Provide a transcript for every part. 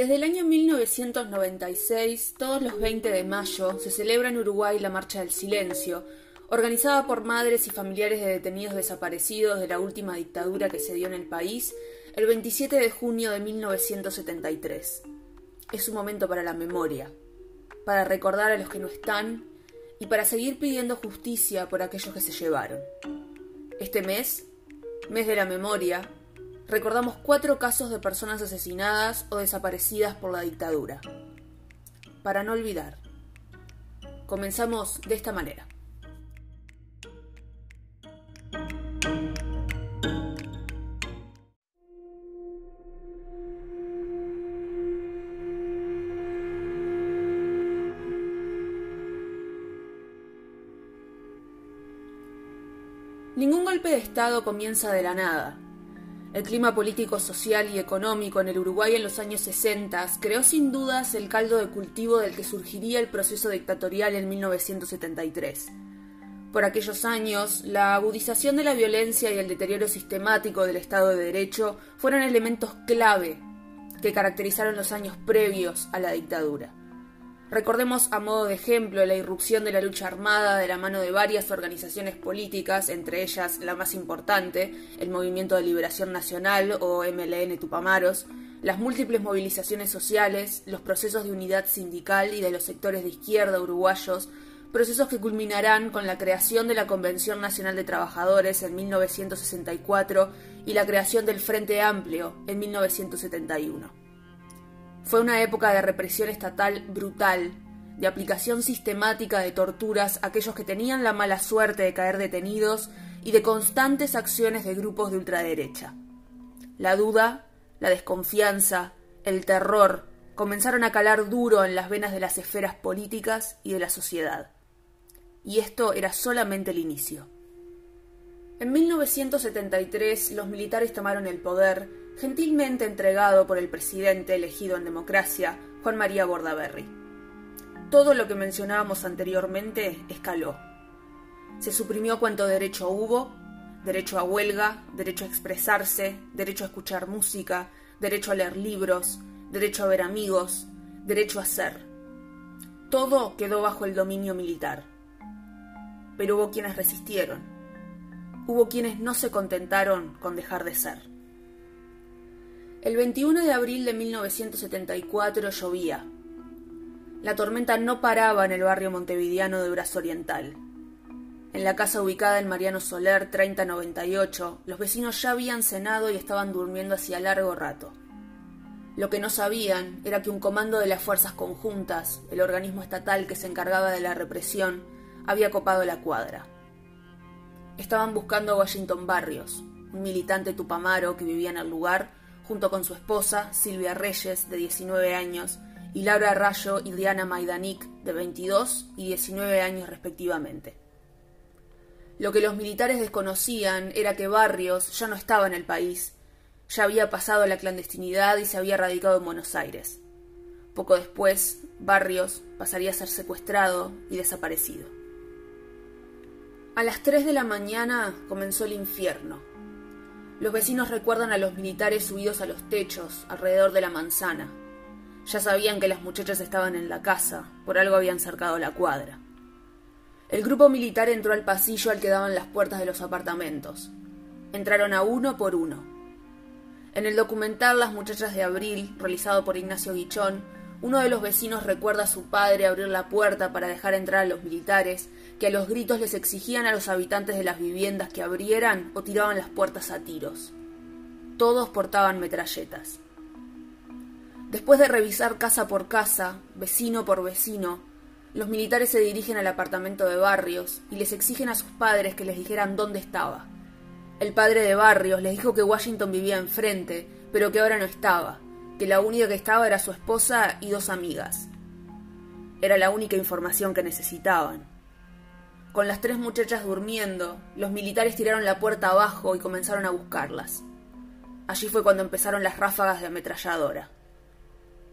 Desde el año 1996, todos los 20 de mayo, se celebra en Uruguay la Marcha del Silencio, organizada por madres y familiares de detenidos desaparecidos de la última dictadura que se dio en el país el 27 de junio de 1973. Es un momento para la memoria, para recordar a los que no están y para seguir pidiendo justicia por aquellos que se llevaron. Este mes, mes de la memoria, recordamos cuatro casos de personas asesinadas o desaparecidas por la dictadura. Para no olvidar. Comenzamos de esta manera. Ningún golpe de Estado comienza de la nada. El clima político, social y económico en el Uruguay en los años 60 creó sin dudas el caldo de cultivo del que surgiría el proceso dictatorial en 1973. Por aquellos años, la agudización de la violencia y el deterioro sistemático del Estado de Derecho fueron elementos clave que caracterizaron los años previos a la dictadura. Recordemos a modo de ejemplo la irrupción de la lucha armada de la mano de varias organizaciones políticas, entre ellas la más importante, el Movimiento de Liberación Nacional o MLN Tupamaros, las múltiples movilizaciones sociales, los procesos de unidad sindical y de los sectores de izquierda uruguayos, procesos que culminarán con la creación de la Convención Nacional de Trabajadores en 1964 y la creación del Frente Amplio en 1971. Fue una época de represión estatal brutal, de aplicación sistemática de torturas a aquellos que tenían la mala suerte de caer detenidos y de constantes acciones de grupos de ultraderecha. La duda, la desconfianza, el terror comenzaron a calar duro en las venas de las esferas políticas y de la sociedad. Y esto era solamente el inicio. En 1973 los militares tomaron el poder gentilmente entregado por el presidente elegido en democracia, Juan María Bordaberry. Todo lo que mencionábamos anteriormente escaló. Se suprimió cuanto derecho hubo, derecho a huelga, derecho a expresarse, derecho a escuchar música, derecho a leer libros, derecho a ver amigos, derecho a ser. Todo quedó bajo el dominio militar. Pero hubo quienes resistieron. Hubo quienes no se contentaron con dejar de ser. El 21 de abril de 1974 llovía. La tormenta no paraba en el barrio montevideano de Brazo Oriental. En la casa ubicada en Mariano Soler 3098, los vecinos ya habían cenado y estaban durmiendo hacía largo rato. Lo que no sabían era que un comando de las Fuerzas Conjuntas, el organismo estatal que se encargaba de la represión, había copado la cuadra. Estaban buscando a Washington Barrios, un militante tupamaro que vivía en el lugar junto con su esposa, Silvia Reyes, de 19 años, y Laura Rayo y Diana Maidanik, de 22 y 19 años respectivamente. Lo que los militares desconocían era que Barrios ya no estaba en el país, ya había pasado a la clandestinidad y se había radicado en Buenos Aires. Poco después, Barrios pasaría a ser secuestrado y desaparecido. A las 3 de la mañana comenzó el infierno. Los vecinos recuerdan a los militares subidos a los techos, alrededor de la manzana. Ya sabían que las muchachas estaban en la casa, por algo habían cercado la cuadra. El grupo militar entró al pasillo al que daban las puertas de los apartamentos. Entraron a uno por uno. En el documental Las muchachas de abril, realizado por Ignacio Guichón, uno de los vecinos recuerda a su padre abrir la puerta para dejar entrar a los militares que a los gritos les exigían a los habitantes de las viviendas que abrieran o tiraban las puertas a tiros. Todos portaban metralletas. Después de revisar casa por casa, vecino por vecino, los militares se dirigen al apartamento de Barrios y les exigen a sus padres que les dijeran dónde estaba. El padre de Barrios les dijo que Washington vivía enfrente, pero que ahora no estaba, que la única que estaba era su esposa y dos amigas. Era la única información que necesitaban. Con las tres muchachas durmiendo, los militares tiraron la puerta abajo y comenzaron a buscarlas. Allí fue cuando empezaron las ráfagas de ametralladora.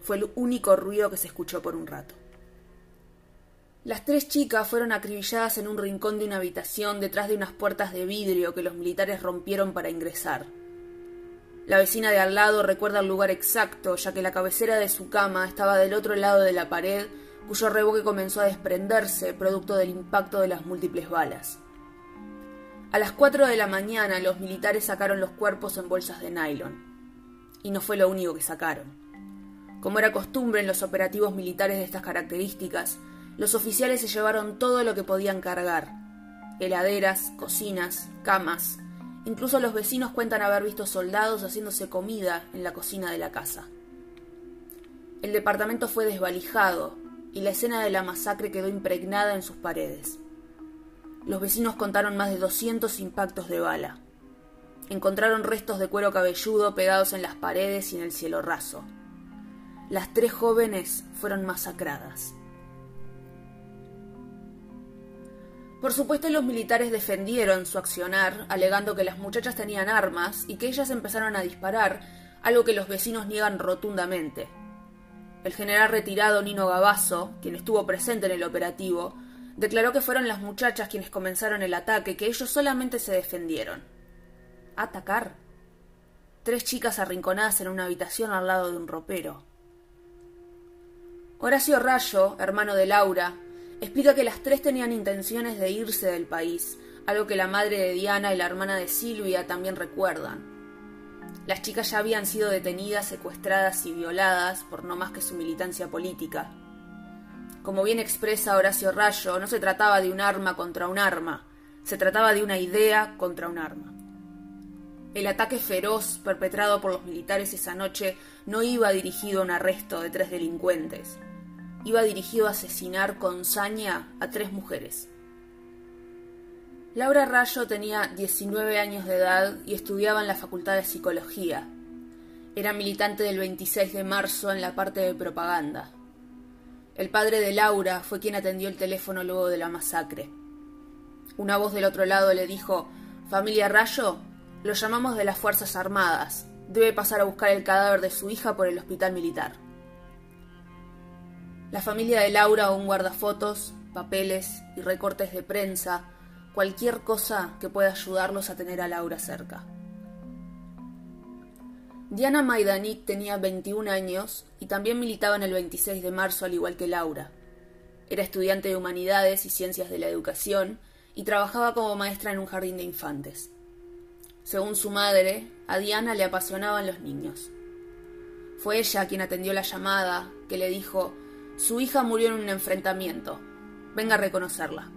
Fue el único ruido que se escuchó por un rato. Las tres chicas fueron acribilladas en un rincón de una habitación detrás de unas puertas de vidrio que los militares rompieron para ingresar. La vecina de al lado recuerda el lugar exacto, ya que la cabecera de su cama estaba del otro lado de la pared, cuyo reboque comenzó a desprenderse, producto del impacto de las múltiples balas. A las cuatro de la mañana los militares sacaron los cuerpos en bolsas de nylon. Y no fue lo único que sacaron. Como era costumbre en los operativos militares de estas características, los oficiales se llevaron todo lo que podían cargar. Heladeras, cocinas, camas. Incluso los vecinos cuentan haber visto soldados haciéndose comida en la cocina de la casa. El departamento fue desvalijado y la escena de la masacre quedó impregnada en sus paredes. Los vecinos contaron más de 200 impactos de bala. Encontraron restos de cuero cabelludo pegados en las paredes y en el cielo raso. Las tres jóvenes fueron masacradas. Por supuesto, los militares defendieron su accionar, alegando que las muchachas tenían armas y que ellas empezaron a disparar, algo que los vecinos niegan rotundamente. El general retirado Nino Gabazo, quien estuvo presente en el operativo, declaró que fueron las muchachas quienes comenzaron el ataque, que ellos solamente se defendieron. ¿Atacar? Tres chicas arrinconadas en una habitación al lado de un ropero. Horacio Rayo, hermano de Laura, explica que las tres tenían intenciones de irse del país, algo que la madre de Diana y la hermana de Silvia también recuerdan. Las chicas ya habían sido detenidas, secuestradas y violadas por no más que su militancia política. Como bien expresa Horacio Rayo, no se trataba de un arma contra un arma, se trataba de una idea contra un arma. El ataque feroz perpetrado por los militares esa noche no iba dirigido a un arresto de tres delincuentes iba dirigido a asesinar con saña a tres mujeres. Laura Rayo tenía 19 años de edad y estudiaba en la Facultad de Psicología. Era militante del 26 de marzo en la parte de propaganda. El padre de Laura fue quien atendió el teléfono luego de la masacre. Una voz del otro lado le dijo, Familia Rayo, lo llamamos de las Fuerzas Armadas. Debe pasar a buscar el cadáver de su hija por el hospital militar. La familia de Laura un guardafotos, papeles y recortes de prensa, cualquier cosa que pueda ayudarlos a tener a Laura cerca. Diana Maidanik tenía 21 años y también militaba en el 26 de marzo al igual que Laura. Era estudiante de Humanidades y Ciencias de la Educación y trabajaba como maestra en un jardín de infantes. Según su madre, a Diana le apasionaban los niños. Fue ella quien atendió la llamada, que le dijo su hija murió en un enfrentamiento. Venga a reconocerla.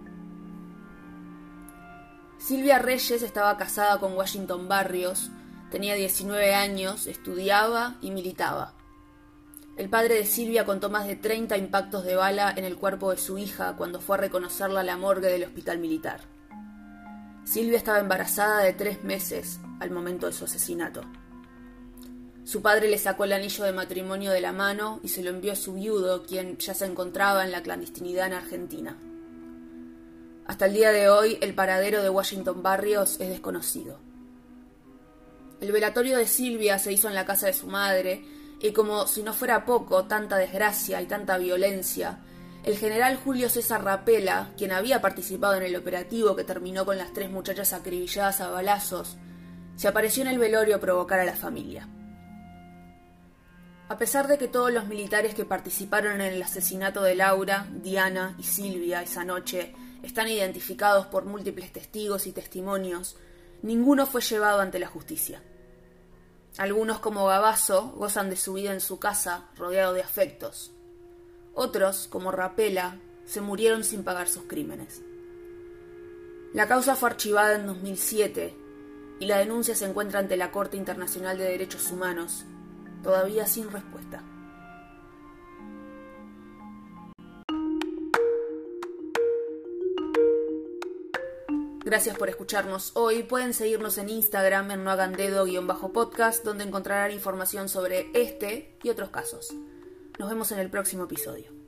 Silvia Reyes estaba casada con Washington Barrios, tenía 19 años, estudiaba y militaba. El padre de Silvia contó más de 30 impactos de bala en el cuerpo de su hija cuando fue a reconocerla a la morgue del hospital militar. Silvia estaba embarazada de tres meses al momento de su asesinato. Su padre le sacó el anillo de matrimonio de la mano y se lo envió a su viudo, quien ya se encontraba en la clandestinidad en Argentina. Hasta el día de hoy, el paradero de Washington Barrios es desconocido. El velatorio de Silvia se hizo en la casa de su madre, y como si no fuera poco tanta desgracia y tanta violencia, el general Julio César Rapela, quien había participado en el operativo que terminó con las tres muchachas acribilladas a balazos, se apareció en el velorio a provocar a la familia. A pesar de que todos los militares que participaron en el asesinato de Laura, Diana y Silvia esa noche están identificados por múltiples testigos y testimonios, ninguno fue llevado ante la justicia. Algunos, como Gabazo, gozan de su vida en su casa, rodeado de afectos. Otros, como Rapela, se murieron sin pagar sus crímenes. La causa fue archivada en 2007 y la denuncia se encuentra ante la Corte Internacional de Derechos Humanos todavía sin respuesta. Gracias por escucharnos hoy. Pueden seguirnos en Instagram en noagandedo-podcast, donde encontrarán información sobre este y otros casos. Nos vemos en el próximo episodio.